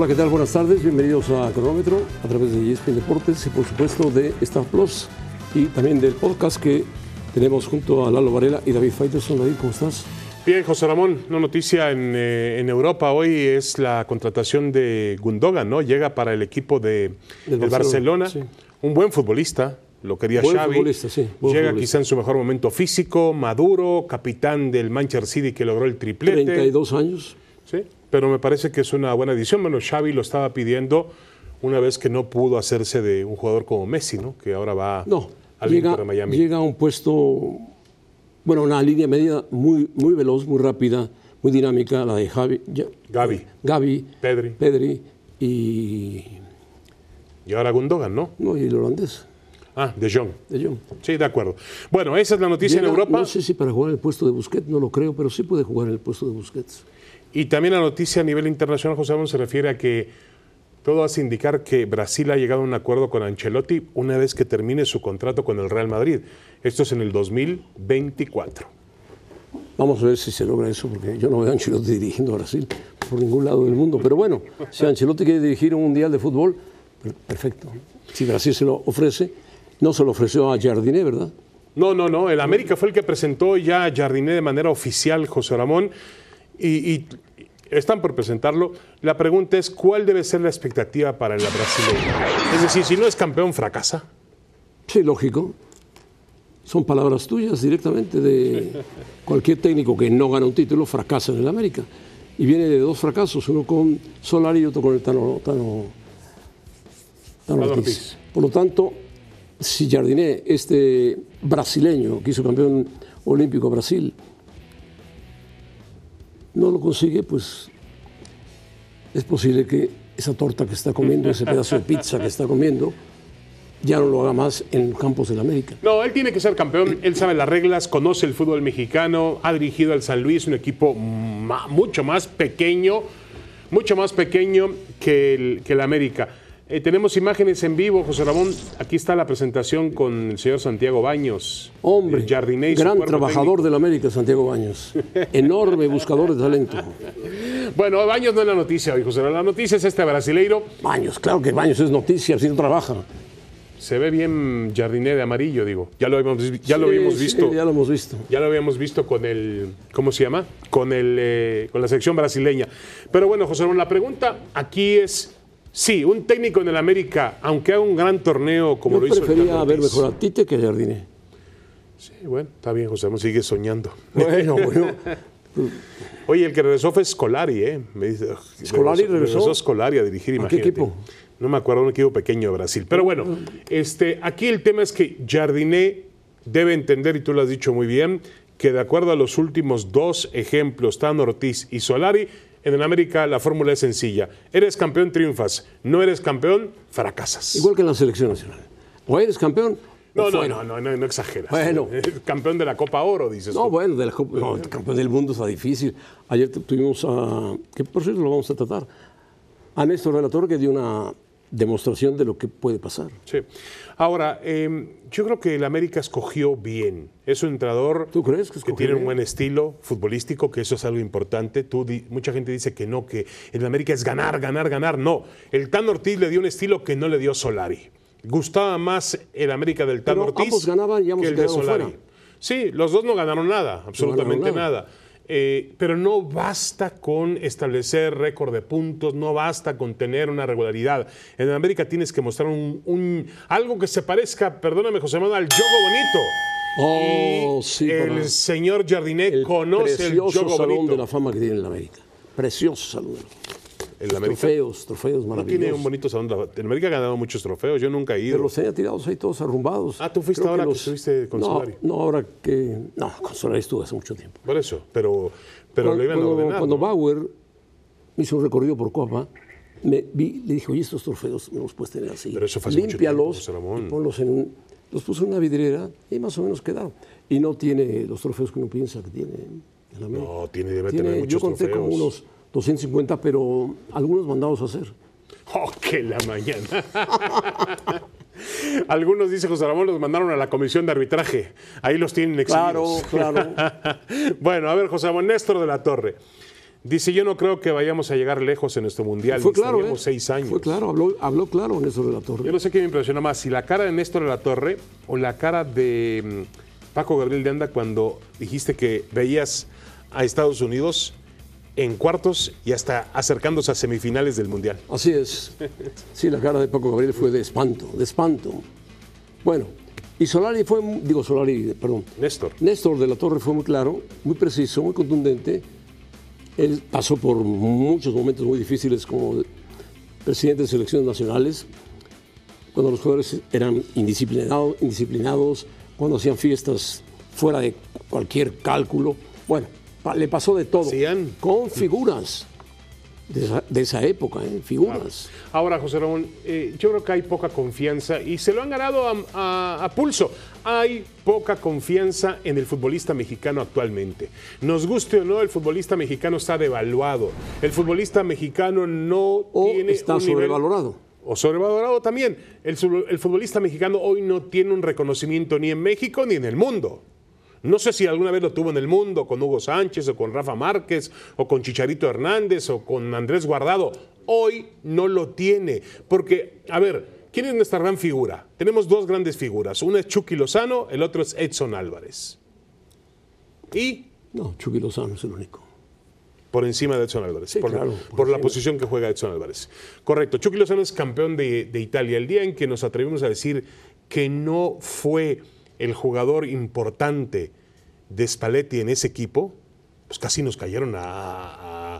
Hola, ¿qué tal? Buenas tardes. Bienvenidos a Cronómetro a través de ESPN Deportes y por supuesto de Star Plus y también del podcast que tenemos junto a Lalo Varela y David Faitelson. David, ¿cómo estás? Bien, José Ramón, una noticia en, eh, en, Europa hoy es la contratación de Gundogan, ¿no? Llega para el equipo de, de Barcelona, sí. un buen futbolista, lo quería buen Xavi. Futbolista, sí, buen Llega futbolista. quizá en su mejor momento físico, maduro, capitán del Manchester City que logró el triplete. 32 años. Sí, pero me parece que es una buena edición. Bueno, Xavi lo estaba pidiendo una vez que no pudo hacerse de un jugador como Messi, ¿no? Que ahora va No, al llega, Inter de Miami. llega a un puesto, bueno, una línea media muy, muy veloz, muy rápida, muy dinámica, la de Javi, ya- Gavi. Gavi, Pedri. Pedri y, Y ahora Gundogan, ¿no? no, y el holandés, Ah, De Jong. de Jong. Sí, de acuerdo. Bueno, esa es la noticia Llega, en Europa. No sé si para jugar en el puesto de Busquets, no lo creo, pero sí puede jugar en el puesto de Busquets. Y también la noticia a nivel internacional, José Ramón, se refiere a que todo hace indicar que Brasil ha llegado a un acuerdo con Ancelotti una vez que termine su contrato con el Real Madrid. Esto es en el 2024. Vamos a ver si se logra eso, porque yo no veo a Ancelotti dirigiendo a Brasil por ningún lado del mundo. Pero bueno, si Ancelotti quiere dirigir un mundial de fútbol, per- perfecto. Si Brasil se lo ofrece, no se lo ofreció a Jardiné, ¿verdad? No, no, no. El América fue el que presentó ya a Jardiné de manera oficial, José Ramón, y, y están por presentarlo. La pregunta es, ¿cuál debe ser la expectativa para la brasileña? Es decir, si no es campeón, fracasa. Sí, lógico. Son palabras tuyas directamente de cualquier técnico que no gana un título, fracasa en el América. Y viene de dos fracasos, uno con Solari y otro con el Tano, Tano, Tano. Ortiz. Por lo tanto, si Jardiné, este brasileño que hizo campeón olímpico a Brasil, no lo consigue, pues es posible que esa torta que está comiendo, ese pedazo de pizza que está comiendo, ya no lo haga más en campos del América. No, él tiene que ser campeón, él sabe las reglas, conoce el fútbol mexicano, ha dirigido al San Luis, un equipo mucho más pequeño, mucho más pequeño que el, que el América. Eh, tenemos imágenes en vivo, José Ramón, aquí está la presentación con el señor Santiago Baños. Hombre, el Jardiné y su gran trabajador del América, Santiago Baños. Enorme buscador de talento. Bueno, Baños no es la noticia hoy, José Ramón, la noticia es este brasileiro. Baños, claro que Baños es noticia, si no trabaja. Se ve bien Jardiné de amarillo, digo. Ya lo habíamos, ya lo habíamos sí, visto. ya lo hemos visto. Ya lo habíamos visto con el, ¿cómo se llama? Con el, eh, con la selección brasileña. Pero bueno, José Ramón, la pregunta aquí es, sí, un técnico en el América, aunque haga un gran torneo como Yo lo hizo el prefería ver mejor a Tite que a Jardiné. Sí, bueno, está bien, José Ramón, sigue soñando. Bueno, bueno. Oye, el que regresó fue Scolari, ¿eh? Me dice, ¿Scolari regresó? Scolari a dirigir, ¿A qué imagínate. equipo? No me acuerdo, un equipo pequeño de Brasil. Pero bueno, este, aquí el tema es que Jardiné debe entender, y tú lo has dicho muy bien, que de acuerdo a los últimos dos ejemplos, Tano Ortiz y Solari, en el América la fórmula es sencilla. Eres campeón, triunfas. No eres campeón, fracasas. Igual que en la selección nacional. O eres campeón. no, o no, no, no, no, no exageras. Bueno. campeón de la Copa Oro, dices No, tú. bueno, de la Copa- no, campeón del mundo está difícil. Ayer tu- tuvimos a, que por cierto lo vamos a tratar, a Néstor Relator que dio una demostración de lo que puede pasar. Sí. Ahora, eh, yo creo que el América escogió bien. Es un entrenador ¿Tú crees que tiene un buen estilo futbolístico, que eso es algo importante. Tú di- mucha gente dice que no, que el América es ganar, ganar, ganar. No, el Tan Ortiz le dio un estilo que no le dio Solari. Gustaba más el América del Tan Pero Ortiz ambos ganaban y ambos que el de Solari. fuera. Sí, los dos no ganaron nada, absolutamente nada. nada. Eh, pero no basta con establecer récord de puntos, no basta con tener una regularidad. En América tienes que mostrar un, un- algo que se parezca, perdóname José Manuel, al juego bonito. Oh, Y sí, el señor Jardiné el conoce el precioso juego salón bonito. de la fama que tiene el América. Precioso América Trofeos, trofeos no maravillosos. tiene un bonito salón. de la- El América ha ganado muchos trofeos, yo nunca he ido. Pero los tenía tirados ahí todos arrumbados. Ah, ¿tú fuiste Creo ahora que estuviste con no, Solari? No, ahora que... No, con Solari estuve hace mucho tiempo. Por eso, pero, pero cuando, lo iban a ordenar. cuando ¿no? Bauer hizo un recorrido por Copa, me vi, le dije, oye, estos trofeos no los puedes tener así. Pero eso fue hace mucho Límpialos tiempo, y ponlos en un... Los puso en una vidriera y más o menos quedaron. Y no tiene los trofeos que uno piensa que tiene el América. No, tiene, debe Tiene- tener yo muchos conté trofeos. como unos 250, pero algunos mandados a hacer. ¡Oh, que la mañana! Algunos, dice José Ramón, los mandaron a la comisión de arbitraje. Ahí los tienen Claro, exhibidos. claro. bueno, a ver, José Ramón, Néstor de la Torre. Dice, yo no creo que vayamos a llegar lejos en nuestro mundial. Fue claro, ¿eh? seis años. Fue claro, habló, habló claro Néstor de la Torre. Yo no sé qué me impresionó más, si la cara de Néstor de la Torre o la cara de mm, Paco Gabriel de Anda cuando dijiste que veías a Estados Unidos en cuartos y hasta acercándose a semifinales del Mundial. Así es. Sí, la cara de Paco Gabriel fue de espanto, de espanto. Bueno, y Solari fue, digo Solari, perdón, Néstor. Néstor de la Torre fue muy claro, muy preciso, muy contundente. Él pasó por muchos momentos muy difíciles como presidente de selecciones nacionales, cuando los jugadores eran indisciplinados, indisciplinados cuando hacían fiestas fuera de cualquier cálculo. Bueno, pa- le pasó de todo. Hacían. Con figuras de esa, de esa época, ¿eh? figuras. Ahora, José Ramón, eh, yo creo que hay poca confianza y se lo han ganado a, a- a pulso. Hay poca confianza en el futbolista mexicano actualmente. Nos guste o no, el futbolista mexicano está devaluado. El futbolista mexicano no O tiene está un nivel- sobrevalorado. O sobrevalorado también. El, el futbolista mexicano hoy no tiene un reconocimiento ni en México ni en el mundo. No sé si alguna vez lo tuvo en el mundo con Hugo Sánchez o con Rafa Márquez o con Chicharito Hernández o con Andrés Guardado. Hoy no lo tiene. Porque, a ver, ¿quién es nuestra gran figura? Tenemos dos grandes figuras. Una es Chucky Lozano, el otro es Edson Álvarez. Y No, Chucky Lozano es el único. por encima de Edson Álvarez, Sí, por, claro, por por la posición que juega Edson Álvarez. Correcto, Chucky Lozano es campeón de, de Italia. El día en que nos atrevimos a decir que no fue el jugador importante de Spalletti en ese equipo, pues casi nos cayeron a, a-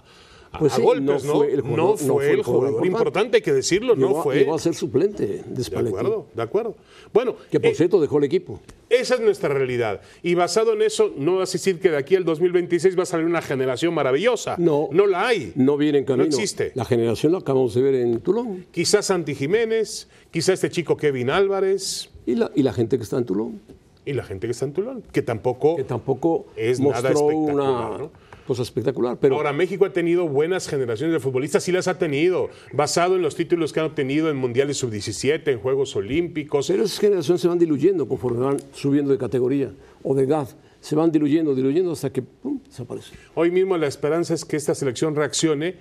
a- Pues a sí, golpes, no ¿no? fue el jugador- no fue el jugador importante, hay que decirlo, Llegó, no fue. llegó a ser suplente de De Spalletti. acuerdo, de acuerdo. Bueno, Que por eh, cierto dejó el equipo. esa es nuestra realidad. Y basado en eso, no vas a decir que de aquí al 2026 va a salir una generación maravillosa. No. No la hay. No viene en camino. No existe. La generación la acabamos de ver en Tulón. Quizás Santi Jiménez, quizás este chico Kevin Álvarez Y la, y la gente que está en Tulón, y la gente que está en Tulón, que tampoco... que tampoco Es nada espectacular, una ¿no? cosa espectacular. Pero Ahora, México ha tenido buenas generaciones de futbolistas, sí las ha tenido, basado en los títulos que han obtenido en Mundiales Sub-17, en Juegos Olímpicos. Pero esas generaciones se van diluyendo conforme van subiendo de categoría o de edad. Se van diluyendo, diluyendo hasta que ¡pum! desaparecen. Hoy mismo la esperanza es que esta selección reaccione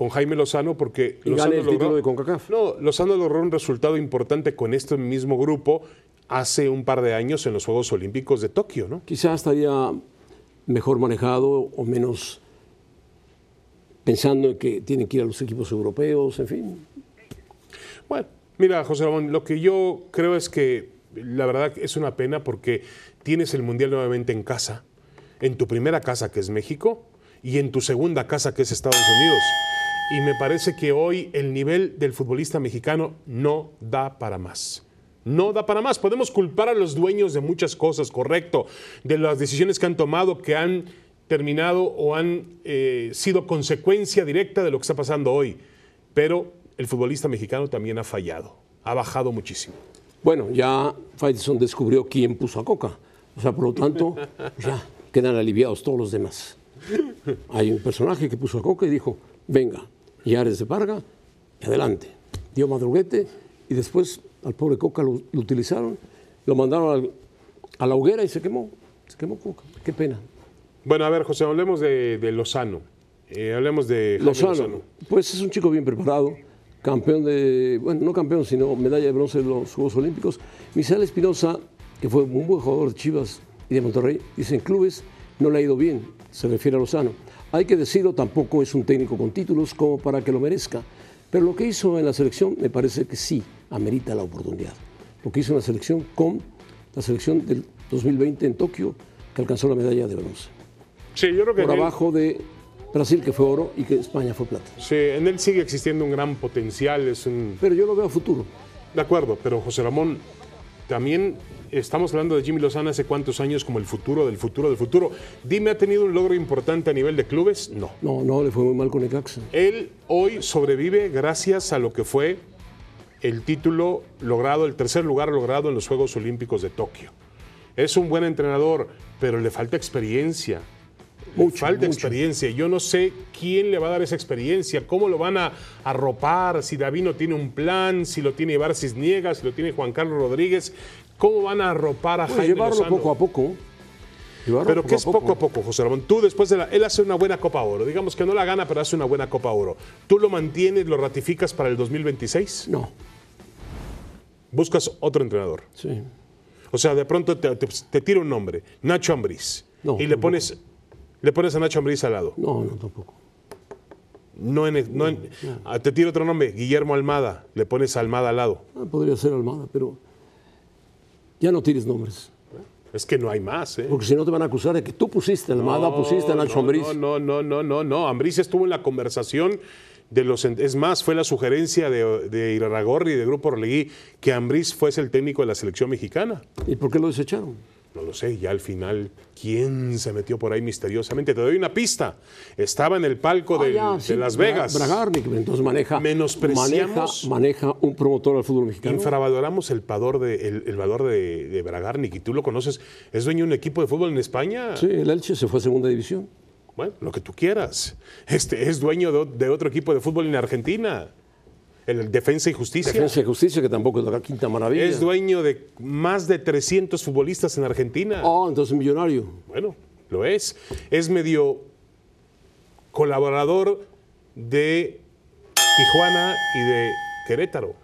con Jaime Lozano porque Y Lozano gane el título de CONCACAF. No, Lozano logró un resultado importante con este mismo grupo hace un par de años en los Juegos Olímpicos de Tokio, ¿no? Quizás estaría mejor manejado o menos pensando en que tienen que ir a los equipos europeos, en fin. Bueno, mira, José Ramón, lo que yo creo es que la verdad es una pena porque tienes el Mundial nuevamente en casa, en tu primera casa que es México y en tu segunda casa que es Estados Unidos. Y me parece que hoy el nivel del futbolista mexicano no da para más. No da para más. Podemos culpar a los dueños de muchas cosas, correcto, de las decisiones que han tomado, que han terminado o han eh, sido consecuencia directa de lo que está pasando hoy. Pero el futbolista mexicano también ha fallado, ha bajado muchísimo. Bueno, ya Faitelson descubrió quién puso a Coca. O sea, por lo tanto, ya quedan aliviados todos los demás. Hay un personaje que puso a Coca y dijo, venga, y Ares de Parga, y adelante. Dio madruguete y después al pobre Coca lo, lo utilizaron, lo mandaron al- a la hoguera y se quemó. Se quemó Coca. Qué pena. Bueno, a ver, José, hablemos de, de Lozano. Eh, hablemos de Lozano, Lozano. pues es un chico bien preparado, campeón de, bueno, no campeón, sino medalla de bronce en los Juegos Olímpicos. Misael Espinosa, que fue un buen jugador de Chivas y de Monterrey, dice en clubes no le ha ido bien, se refiere a Lozano. Hay que decirlo, tampoco es un técnico con títulos como para que lo merezca, pero lo que hizo en la selección me parece que sí amerita la oportunidad. Lo que hizo en la selección con la selección del 2020 en Tokio, que alcanzó la medalla de bronce. Sí, yo creo que Por él, abajo de Brasil, que fue oro, y que España fue plata. sí, en él sigue existiendo un gran potencial. Es un, Pero yo lo veo a futuro. De acuerdo, pero José Ramón, también estamos hablando de Jimmy Lozano hace cuántos años como el futuro del futuro del futuro. Dime, ¿ha tenido un logro importante a nivel de clubes? No. No, no, le fue muy mal con Necaxa. Él hoy sobrevive gracias a lo que fue el título logrado, el tercer lugar logrado en los Juegos Olímpicos de Tokio. Es un buen entrenador, pero le falta experiencia. Mucho, falta mucho. experiencia. Yo no sé quién le va a dar esa experiencia, cómo lo van a arropar, si Davino tiene un plan, si lo tiene Ibar Cisniega, si lo tiene Juan Carlos Rodríguez, cómo van a arropar a Pues Jaime llevarlo Lozano. poco a poco. Pero poco ¿qué a es poco. poco a poco, José Ramón? Tú después de la... Él hace una buena Copa Oro. Digamos que no la gana, pero hace una buena Copa Oro. ¿Tú lo mantienes, lo ratificas para el 2026? No, Buscas otro entrenador. sí. O sea, de pronto te, te, te tira un nombre, Nacho Ambriz. No, y le pones, le pones a Nacho Ambriz al lado. No, no, tampoco. No en, no en- ah, te tiro otro nombre, Guillermo Almada. Le pones a Almada al lado. Ah, podría ser Almada, pero ya no tires nombres. Es que no hay más, ¿eh? Porque si no te van a acusar de que tú pusiste a Almada, pusiste a Nacho no, Ambriz. No, no, no, no, no, no. Ambriz estuvo en la conversación de los. Es más, fue la sugerencia de, de Iraragorri y de Grupo Orlegui que Ambriz fuese el técnico de la selección mexicana. ¿Y por qué lo desecharon? No lo sé, ya al final, ¿quién se metió por ahí misteriosamente? Te doy una pista. Estaba en el palco Ah, de, ya, de sí, Las Vegas. Bragarnik, entonces maneja, maneja, maneja un promotor al fútbol mexicano. Infravaloramos el, valor de, el, el valor de, de Bragarnik y tú lo conoces. Es dueño de un equipo de fútbol en España. Sí, el Elche se fue a segunda división. Bueno, lo que tú quieras. Este es dueño de, de otro equipo de fútbol en Argentina, el Defensa y Justicia. Defensa y Justicia, que tampoco es la quinta maravilla. Es dueño de más de 300 futbolistas en Argentina. Oh, entonces millonario. Bueno, lo es. Es medio colaborador de Tijuana y de Querétaro.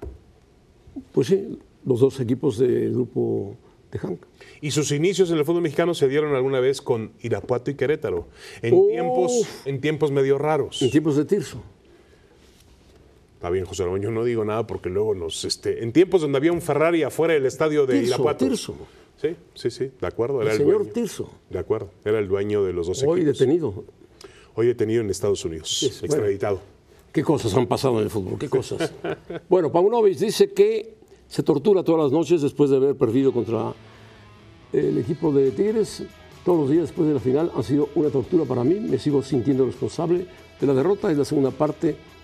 Pues sí, los dos equipos del grupo de Hank. Y sus inicios en el fútbol mexicano se dieron alguna vez con Irapuato y Querétaro, en, Uf. tiempos, en tiempos medio raros. En tiempos de Tirso. Está bien, José Ramón, yo no digo nada porque luego nos... Este, en tiempos donde había un Ferrari afuera del estadio de Irapuato. Tirso. Sí, sí, sí, de acuerdo. Era El el, señor dueño. Tirso. De acuerdo, era el dueño de los dos Hoy equipos. detenido. Hoy detenido en Estados Unidos, Sí, extraditado. ¿Qué cosas han pasado en el fútbol? ¿Qué cosas? bueno, Paunovic dice que se tortura todas las noches después de haber perdido contra el equipo de Tigres. Todos los días después de la final han sido una tortura para mí. Me sigo sintiendo responsable de la derrota. Es la segunda parte.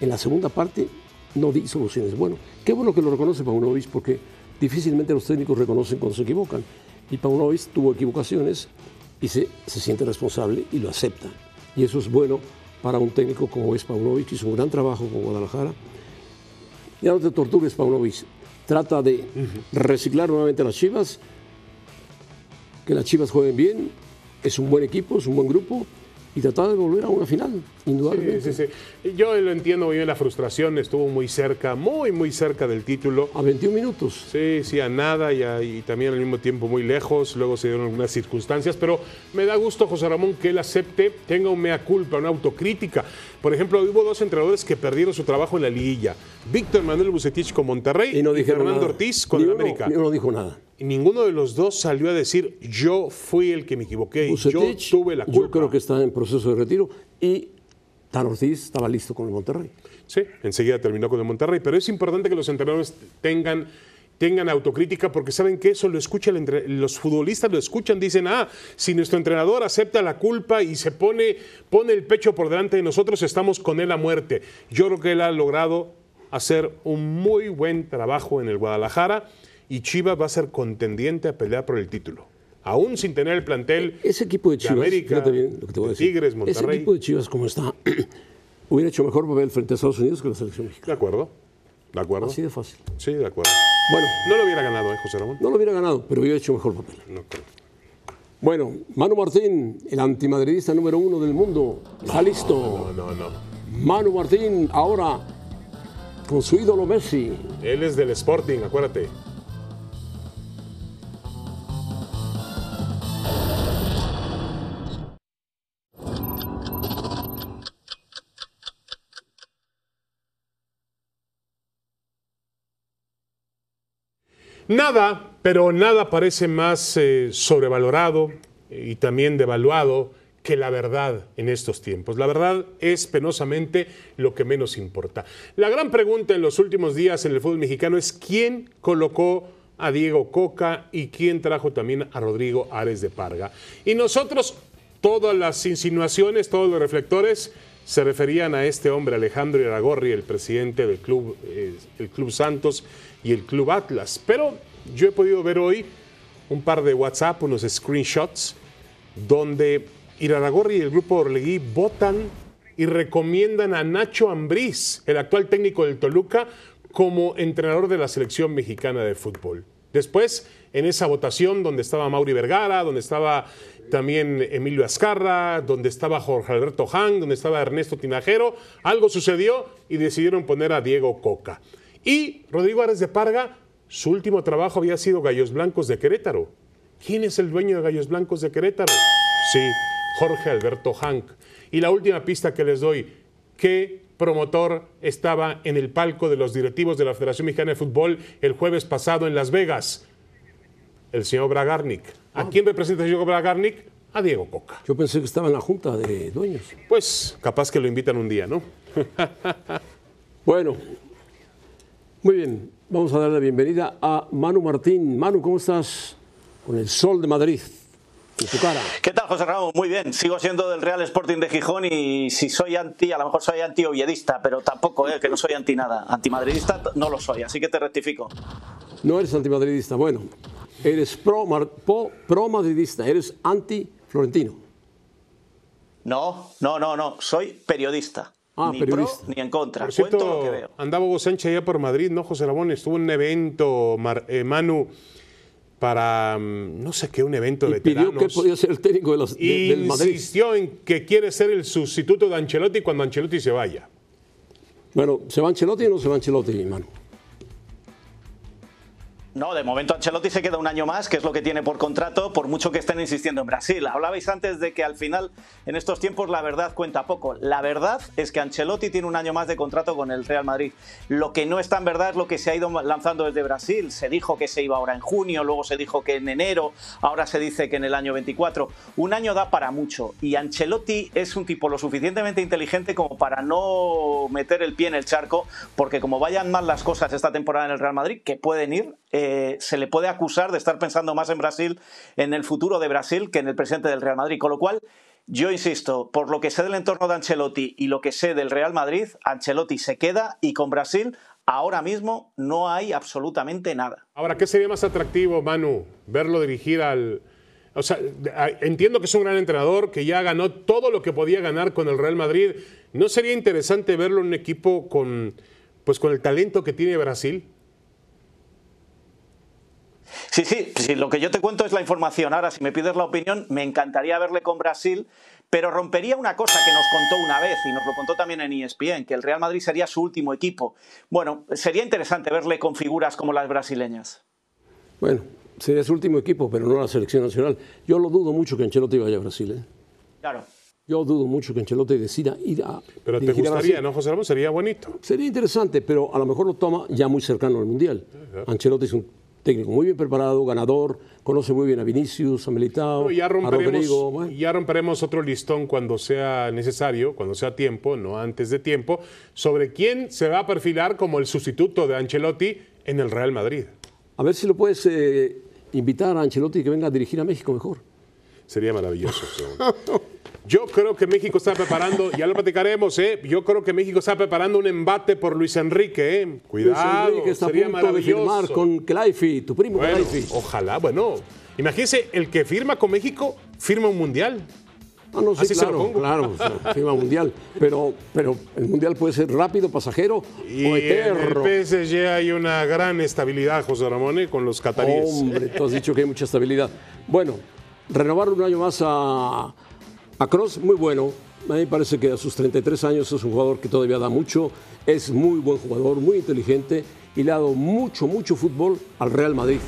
En la segunda parte no di soluciones. Bueno, qué bueno que lo reconoce Paunovic porque difícilmente los técnicos reconocen cuando se equivocan. Y Paunovic tuvo equivocaciones y se, se siente responsable y lo acepta. Y eso es bueno para un técnico como es Paunovic, hizo un gran trabajo con Guadalajara. Ya no te tortures, Paunovic. Trata de reciclar nuevamente a las Chivas, que las Chivas jueguen bien, es un buen equipo, es un buen grupo, y tratar de volver a una final, indudablemente. Sí, sí, sí. Yo lo entiendo muy bien la frustración, estuvo muy cerca, muy, muy cerca del título. A 21 minutos. Sí, sí, a nada y, a- y también al mismo tiempo muy lejos. Luego se dieron algunas circunstancias, pero me da gusto, José Ramón, que él acepte, tenga un mea culpa, una autocrítica. Por ejemplo, hubo dos entrenadores que perdieron su trabajo en la liguilla: Víctor Manuel Bucetich con Monterrey Y no dijeron Fernando nada. Ortiz con Ni el uno- América. Ni uno dijo nada. Y ninguno de los dos salió a decir: Yo fui el que me equivoqué, Bucetich, yo tuve la culpa. yo creo que está en proceso de retiro, y Tan Ortiz estaba listo con el Monterrey. Sí, enseguida terminó con el Monterrey, pero es importante que los entrenadores tengan, tengan autocrítica porque saben que eso lo escucha el entre- los futbolistas lo escuchan, dicen, ah, si nuestro entrenador acepta la culpa y se pone, pone el pecho por delante de nosotros, estamos con él a muerte. Yo creo que él ha logrado hacer un muy buen trabajo en el Guadalajara y Chivas va a ser contendiente a pelear por el título. Aún sin tener el plantel Ese equipo de de Chivas, América, fíjate bien lo que te voy a de decir. Tigres, Ese Monterrey. equipo de Chivas, como está, hubiera hecho mejor papel frente a Estados Unidos que la selección mexicana. De acuerdo, de acuerdo. Así de fácil. Sí, de acuerdo. Bueno, No lo hubiera ganado, ¿eh, José Ramón? no lo hubiera ganado, pero hubiera hecho mejor papel. No creo. Bueno, Manu Martín, el antimadridista número uno del mundo, está listo. No, no, no. Manu Martín, ahora con su ídolo Messi. Él es del Sporting, acuérdate. Nada, pero nada parece más eh, sobrevalorado eh, y también devaluado que la verdad en estos tiempos. La verdad es penosamente lo que menos importa. La gran pregunta en los últimos días en el fútbol mexicano es quién colocó a Diego Coca y quién trajo también a Rodrigo Ares de Parga. Y nosotros, todas las insinuaciones, todos los reflectores se referían a este hombre, Alejandro Iragorri, el presidente del club, eh, el club Santos y el club Atlas. Pero yo he podido ver hoy un par de WhatsApp, unos screenshots, donde Iraragorri y el grupo Orlegui votan y recomiendan a Nacho Ambriz, el actual técnico del Toluca, como entrenador de la selección mexicana de fútbol. Después, en esa votación donde estaba Mauri Vergara, donde estaba también Emilio Azcarra, donde estaba Jorge Alberto Hang, donde estaba Ernesto Tinajero. Algo sucedió y decidieron poner a Diego Coca. Y Rodrigo Ares de Parga, su último trabajo había sido Gallos Blancos de Querétaro. ¿Quién es el dueño de Gallos Blancos de Querétaro? Sí, Jorge Alberto Hank. Y la última pista que les doy, ¿qué promotor estaba en el palco de los directivos de la Federación Mexicana de Fútbol el jueves pasado en Las Vegas? El señor Bragarnik. ¿A Ah. quién representa el señor Bragarnik? A Diego Coca. Yo pensé que estaba en la junta de dueños. Pues capaz que lo invitan un día, ¿no? Bueno, muy bien. Vamos a dar la bienvenida a Manu Martín. Manu, ¿cómo estás? Con el sol de Madrid en tu cara. ¿Qué tal, José Ramón? Muy bien. Sigo siendo del Real Sporting de Gijón y si soy anti, a lo mejor soy anti-oviedista, pero tampoco, ¿eh? que no soy anti nada. Antimadridista no lo soy, así que te rectifico. No eres antimadridista. Bueno, eres pro, mar- po- pro. Eres anti-florentino. No, no, no, no. Soy periodista. Ah, ni periodista. pro ni en contra. Por Cuento lo cierto, que veo. andaba Hugo Sánchez allá por Madrid, ¿no, José Ramón? Estuvo en un evento, Mar- eh, Manu, para, mm, no sé qué, un evento de Y pidió veteranos. que podía ser el técnico de los, de- del Madrid. Insistió en que quiere ser el sustituto de Ancelotti cuando Ancelotti se vaya. Bueno, ¿se va Ancelotti o no se va Ancelotti, Manu? No, de momento Ancelotti se queda un año más, que es lo que tiene por contrato, por mucho que estén insistiendo en Brasil. Hablabais antes de que al final, en estos tiempos, la verdad cuenta poco. La verdad es que Ancelotti tiene un año más de contrato con el Real Madrid. Lo que no es tan verdad es lo que se ha ido lanzando desde Brasil. Se dijo que se iba ahora en junio, luego se dijo que en enero, ahora se dice que en el año 24. Un año da para mucho y Ancelotti es un tipo lo suficientemente inteligente como para no meter el pie en el charco, porque como vayan mal las cosas esta temporada en el Real Madrid, que pueden ir, eh, se le puede acusar de estar pensando más en Brasil, en el futuro de Brasil, que en el presente del Real Madrid. Con lo cual, yo insisto, por lo que sé del entorno de Ancelotti y lo que sé del Real Madrid, Ancelotti se queda y con Brasil ahora mismo no hay absolutamente nada. Ahora, ¿qué sería más atractivo, Manu? Verlo dirigir al... O sea, entiendo que es un gran entrenador, que ya ganó todo lo que podía ganar con el Real Madrid. ¿No sería interesante verlo en un equipo con, pues, con el talento que tiene Brasil? Sí, sí, sí, lo que yo te cuento es la información. Ahora, si me pides la opinión, me encantaría verle con Brasil, pero rompería una cosa que nos contó una vez y nos lo contó también en ESPN, que el Real Madrid sería su último equipo. Bueno, sería interesante verle con figuras como las brasileñas. Bueno, sería su último equipo, pero no la selección nacional. Yo lo dudo mucho que Ancelotti vaya a Brasil. ¿eh? Claro. Yo dudo mucho que Ancelotti decida ir a. Pero te gustaría, Brasil. ¿no, José Ramón? Sería bonito. Sería interesante, pero a lo mejor lo toma ya muy cercano al Mundial. Ancelotti es un técnico muy bien preparado, ganador, conoce muy bien a Vinicius, a Militao, No, ya a romperemos, Rodrigo. bueno. ya romperemos otro listón cuando sea necesario, cuando sea tiempo, no antes de tiempo, sobre quién se va a perfilar como el sustituto de Ancelotti en el Real Madrid. A ver si lo puedes eh, invitar a Ancelotti que venga a dirigir a México mejor. Sería maravilloso. Yo creo que México está preparando, ya lo platicaremos, ¿eh? Yo creo que México está preparando un embate por Luis Enrique, ¿eh? Cuidado, Luis Enrique está sería a punto de maravilloso. firmar con Kelaifi, tu primo Bueno, ojalá, bueno. Imagínense, el que firma con México firma un mundial. Ah, no, sí, Así se lo claro, pongo. claro, firma mundial. Pero, pero el mundial puede ser rápido, pasajero Y o en eterno. el PSG hay una gran estabilidad, José Ramón, ¿eh? con los cataríes. Hombre, tú has dicho que hay mucha estabilidad. Bueno, renovar un año más a, a Cross, muy bueno. A mí me parece que a sus 33 años es un jugador que todavía da mucho, es muy buen jugador, muy inteligente y le ha dado mucho, mucho fútbol al Real Madrid.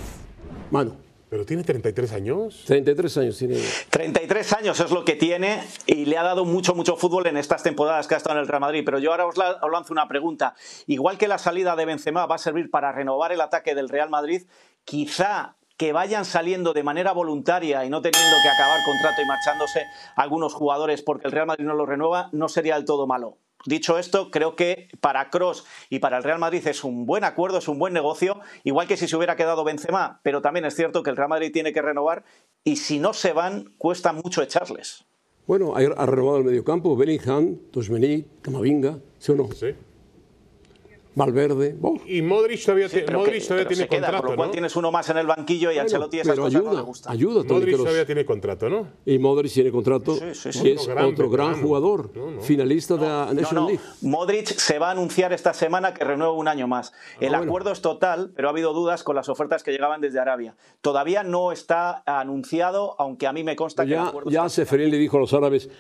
Mano, Pero tiene 33 años. 33 años tiene. 33 años es lo que tiene y le ha dado mucho, mucho fútbol en estas temporadas que ha estado en el Real Madrid. Pero yo ahora os, la- os lanzo una pregunta. Igual que la salida de Benzema va a servir para renovar el ataque del Real Madrid, quizá que vayan saliendo de manera voluntaria y no teniendo que acabar contrato y marchándose algunos jugadores porque el Real Madrid no lo renueva, no sería del todo malo. Dicho esto, creo que para Cross y para el Real Madrid es un buen acuerdo, es un buen negocio, igual que si se hubiera quedado Benzema, pero también es cierto que el Real Madrid tiene que renovar y si no se van, cuesta mucho echarles. Bueno, ha, renovado el mediocampo, Bellingham, Tosmení, Camavinga, ¿sí o no? Sí. Valverde. oh, Y Modric todavía, te- Pero Modric que- todavía tiene se queda, contrato, por lo cual ¿no? tienes uno más en el banquillo y a Ancelotti esas pero cosas ayuda, no le gustan. ayuda Tony Modric todavía tiene contrato, ¿no? Y Modric tiene contrato. Sí, sí, sí. y es Otro gran otro gran veterano. jugador, No, no. finalista de la National no. League. Modric se va a anunciar esta semana que renueva un año más. El Ah, bueno. acuerdo es total, pero ha habido dudas con las ofertas que llegaban desde Arabia. Todavía no está anunciado, aunque a mí me consta que el Ya, acuerdo ya está Seferín le dijo a los árabes,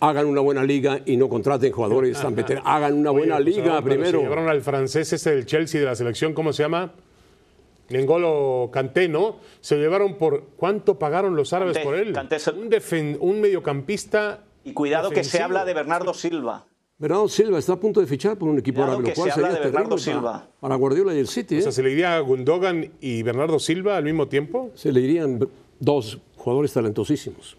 hagan una buena liga y no contraten jugadores tan veteranos. Hagan una buena Oye, pues, liga primero. se llevaron al francés ese del Chelsea de la selección, ¿cómo se llama? N'Golo Kanté, ¿no? Se llevaron por... ¿Cuánto pagaron los árabes por él? Kanté es el- un, defen- un mediocampista Y cuidado que se habla de Bernardo Silva. Bernardo Silva está a punto de fichar por un equipo árabe, lo cual se habla sería de Bernardo terrible para, Silva. para Guardiola y el City. O ¿eh? sea, ¿se le iría a Gundogan y Bernardo Silva al mismo tiempo? Se le irían dos jugadores talentosísimos.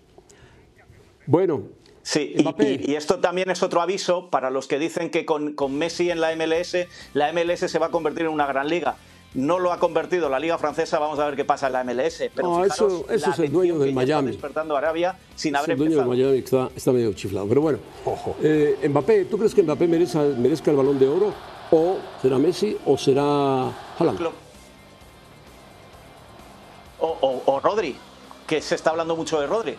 Bueno, Sí, y, esto también es otro aviso para los que dicen que con, con Messi en la MLS, la MLS se va a convertir en una gran liga. No lo ha convertido la liga francesa, vamos a ver qué pasa en la MLS. Pero No, fijaros eso- eso la es el dueño del ya está Miami. despertando Arabia sin es haber el dueño de empezado. Miami está, está medio chiflado. Pero bueno, eh, Mbappé, ¿tú crees que Mbappé merezca, merezca el balón de oro? ¿O será Messi o será Haaland? O, o- o Rodri, que se está hablando mucho de Rodri,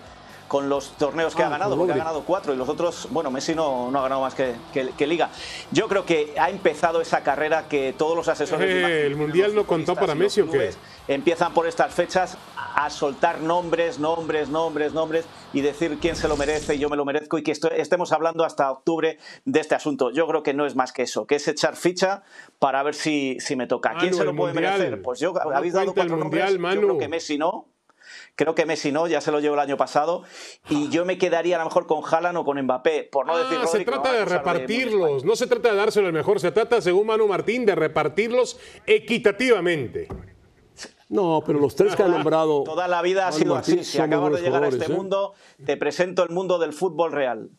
con los torneos que Ah, ha ganado, con porque ha ganado cuatro y los otros, bueno, Messi no, no ha ganado más que, que- que Liga. Yo creo que ha empezado esa carrera que todos los asesores. Eh, ¿el Mundial no contó para Messi o qué? Empiezan por estas fechas a soltar nombres, nombres, nombres, nombres y decir quién se lo merece y yo me lo merezco y que esto- estemos hablando hasta octubre de este asunto. Yo creo que no es más que eso, que es echar ficha para ver si, si me toca. ¿Quién Manu, se lo puede Mundial. merecer? Pues yo, ¿Cómo habéis dado el cuatro Mundial, nombres, yo Manu? creo que Messi no. Creo que Messi no, ya se lo llevó el año pasado. Y yo me quedaría a lo mejor con Haaland o con Mbappé, por no Ah, decir se Rodri, trata me de repartirlos, no se trata de dárselo al mejor, se trata, según Manu Martín, de repartirlos equitativamente. No, pero los tres que ha nombrado. Toda la vida ha sido Martín así. Si acabas de llegar a este ¿eh? mundo, te presento el mundo del fútbol real.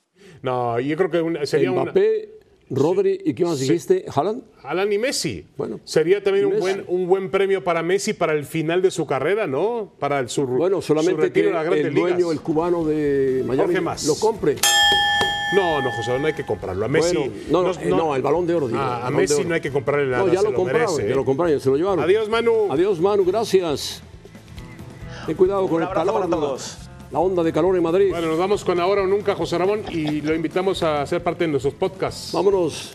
No, yo creo que una- sería Mbappé, Rodri y ¿qué más dijiste? ¿Haaland? Alan y Messi. Bueno, Sería también un buen, un buen premio para Messi para el final de su carrera, ¿no? Para el, su, Bueno, su solamente retiro que el dueño, ligas. el cubano de Miami, Mas. lo compre. No, no, José, no hay que comprarlo. A Messi. Bueno, no, no, eh, no, el balón de oro. digo, Ah, a Messi oro. no hay que comprarle nada. No, ya se lo compraron, merece, ya lo compraron, ya se lo llevaron. Adiós, Manu. Adiós, Manu, gracias. Ten cuidado con Un el calor. para todos. La onda de calor en Madrid. Bueno, nos vamos con ahora o nunca, José Ramón, y lo invitamos a ser parte de nuestros podcasts. Vámonos.